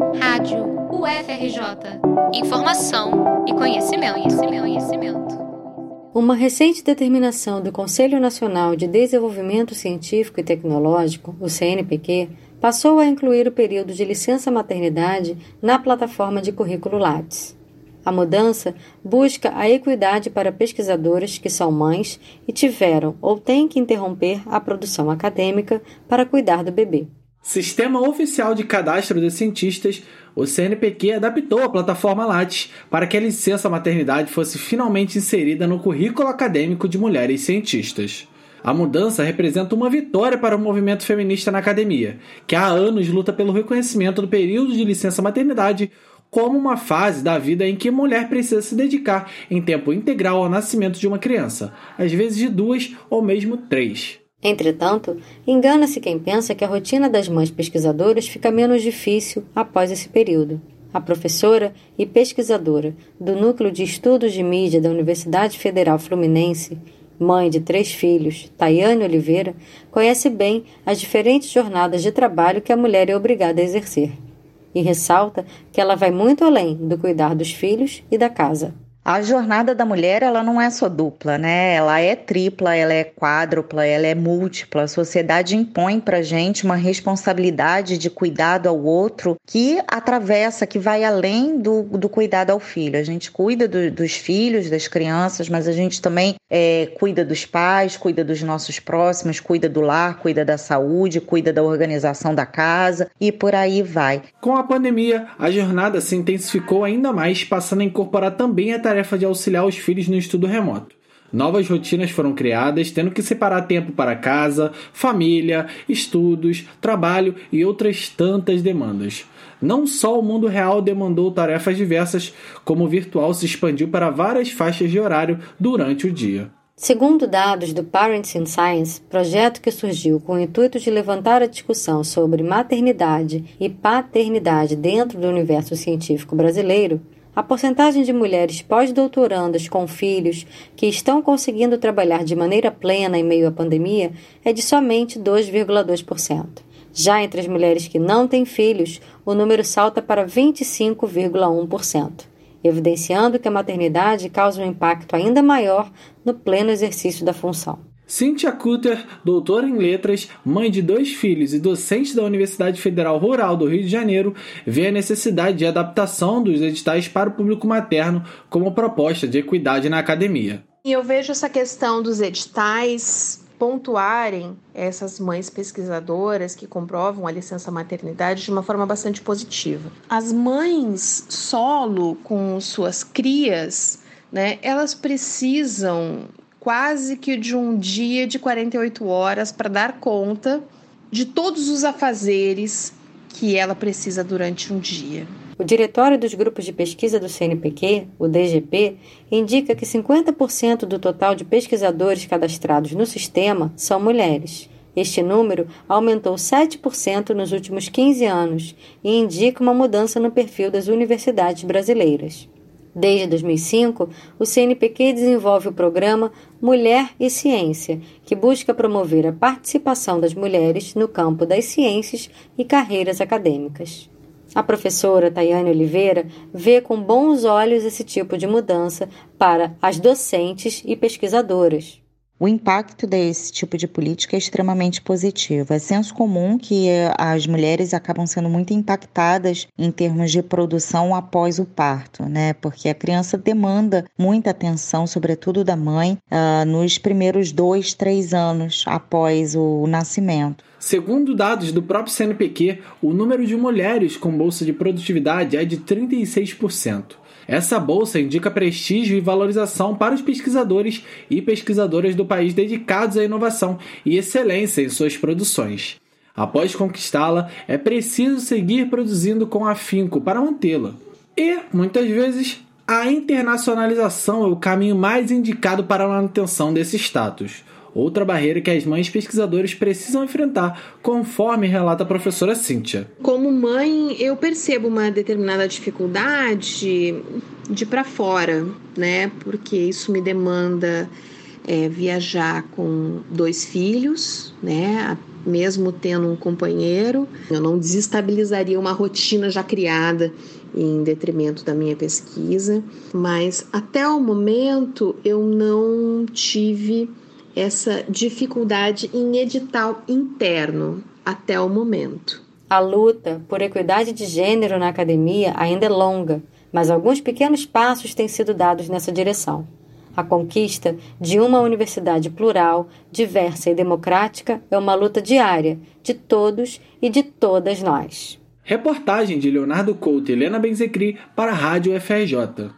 Rádio UFRJ. Informação e conhecimento, conhecimento, conhecimento. Uma recente determinação do Conselho Nacional de Desenvolvimento Científico e Tecnológico, o CNPq, passou a incluir o período de licença maternidade na plataforma de currículo Lattes. A mudança busca a equidade para pesquisadoras que são mães e tiveram ou têm que interromper a produção acadêmica para cuidar do bebê. Sistema Oficial de Cadastro de Cientistas, o CNPq adaptou a plataforma Lattes para que a licença maternidade fosse finalmente inserida no currículo acadêmico de mulheres cientistas. A mudança representa uma vitória para o movimento feminista na academia, que há anos luta pelo reconhecimento do período de licença maternidade como uma fase da vida em que a mulher precisa se dedicar em tempo integral ao nascimento de uma criança, às vezes de duas ou mesmo três. Entretanto, engana-se quem pensa que a rotina das mães pesquisadoras fica menos difícil após esse período. A professora e pesquisadora do Núcleo de Estudos de Mídia da Universidade Federal Fluminense, mãe de três filhos, Tayane Oliveira, conhece bem as diferentes jornadas de trabalho que a mulher é obrigada a exercer e ressalta que ela vai muito além do cuidar dos filhos e da casa. A jornada da mulher, ela não é só dupla, né? Ela é tripla, ela é quádrupla, ela é múltipla. A sociedade impõe pra gente uma responsabilidade de cuidado ao outro que atravessa, que vai além do, do cuidado ao filho. A gente cuida do, dos filhos, das crianças, mas a gente também é, cuida dos pais, cuida dos nossos próximos, cuida do lar, cuida da saúde, cuida da organização da casa e por aí vai. Com a pandemia, a jornada se intensificou ainda mais, passando a incorporar também a tarefa de auxiliar os filhos no estudo remoto. Novas rotinas foram criadas, tendo que separar tempo para casa, família, estudos, trabalho e outras tantas demandas. Não só o mundo real demandou tarefas diversas, como o virtual se expandiu para várias faixas de horário durante o dia. Segundo dados do Parents in Science, projeto que surgiu com o intuito de levantar a discussão sobre maternidade e paternidade dentro do universo científico brasileiro, a porcentagem de mulheres pós-doutorandas com filhos que estão conseguindo trabalhar de maneira plena em meio à pandemia é de somente 2,2%. Já entre as mulheres que não têm filhos, o número salta para 25,1%, evidenciando que a maternidade causa um impacto ainda maior no pleno exercício da função. Cynthia Cutter, doutora em letras, mãe de dois filhos e docente da Universidade Federal Rural do Rio de Janeiro, vê a necessidade de adaptação dos editais para o público materno como proposta de equidade na academia. E eu vejo essa questão dos editais pontuarem essas mães pesquisadoras que comprovam a licença maternidade de uma forma bastante positiva. As mães solo com suas crias, né, elas precisam quase que de um dia de 48 horas para dar conta de todos os afazeres que ela precisa durante um dia. O Diretório dos Grupos de Pesquisa do CNPq, o DGP, indica que 50% do total de pesquisadores cadastrados no sistema são mulheres. Este número aumentou 7% nos últimos 15 anos e indica uma mudança no perfil das universidades brasileiras. Desde 2005, o CNPq desenvolve o programa Mulher e Ciência, que busca promover a participação das mulheres no campo das ciências e carreiras acadêmicas. A professora Tayane Oliveira vê com bons olhos esse tipo de mudança para as docentes e pesquisadoras. O impacto desse tipo de política é extremamente positivo. É senso comum que as mulheres acabam sendo muito impactadas em termos de produção após o parto, né? Porque a criança demanda muita atenção, sobretudo da mãe, uh, nos primeiros dois, três anos após o nascimento. Segundo dados do próprio CNPq, o número de mulheres com bolsa de produtividade é de 36%. Essa bolsa indica prestígio e valorização para os pesquisadores e pesquisadoras do país dedicados à inovação e excelência em suas produções. Após conquistá-la, é preciso seguir produzindo com afinco para mantê-la. E, muitas vezes, a internacionalização é o caminho mais indicado para a manutenção desse status outra barreira que as mães pesquisadoras precisam enfrentar, conforme relata a professora Cíntia. Como mãe, eu percebo uma determinada dificuldade de para fora, né? Porque isso me demanda é, viajar com dois filhos, né? mesmo tendo um companheiro, eu não desestabilizaria uma rotina já criada em detrimento da minha pesquisa, mas até o momento eu não tive essa dificuldade em edital interno até o momento. A luta por equidade de gênero na academia ainda é longa, mas alguns pequenos passos têm sido dados nessa direção. A conquista de uma universidade plural, diversa e democrática é uma luta diária de todos e de todas nós. Reportagem de Leonardo Couto e Helena Benzecri para a Rádio FRJ.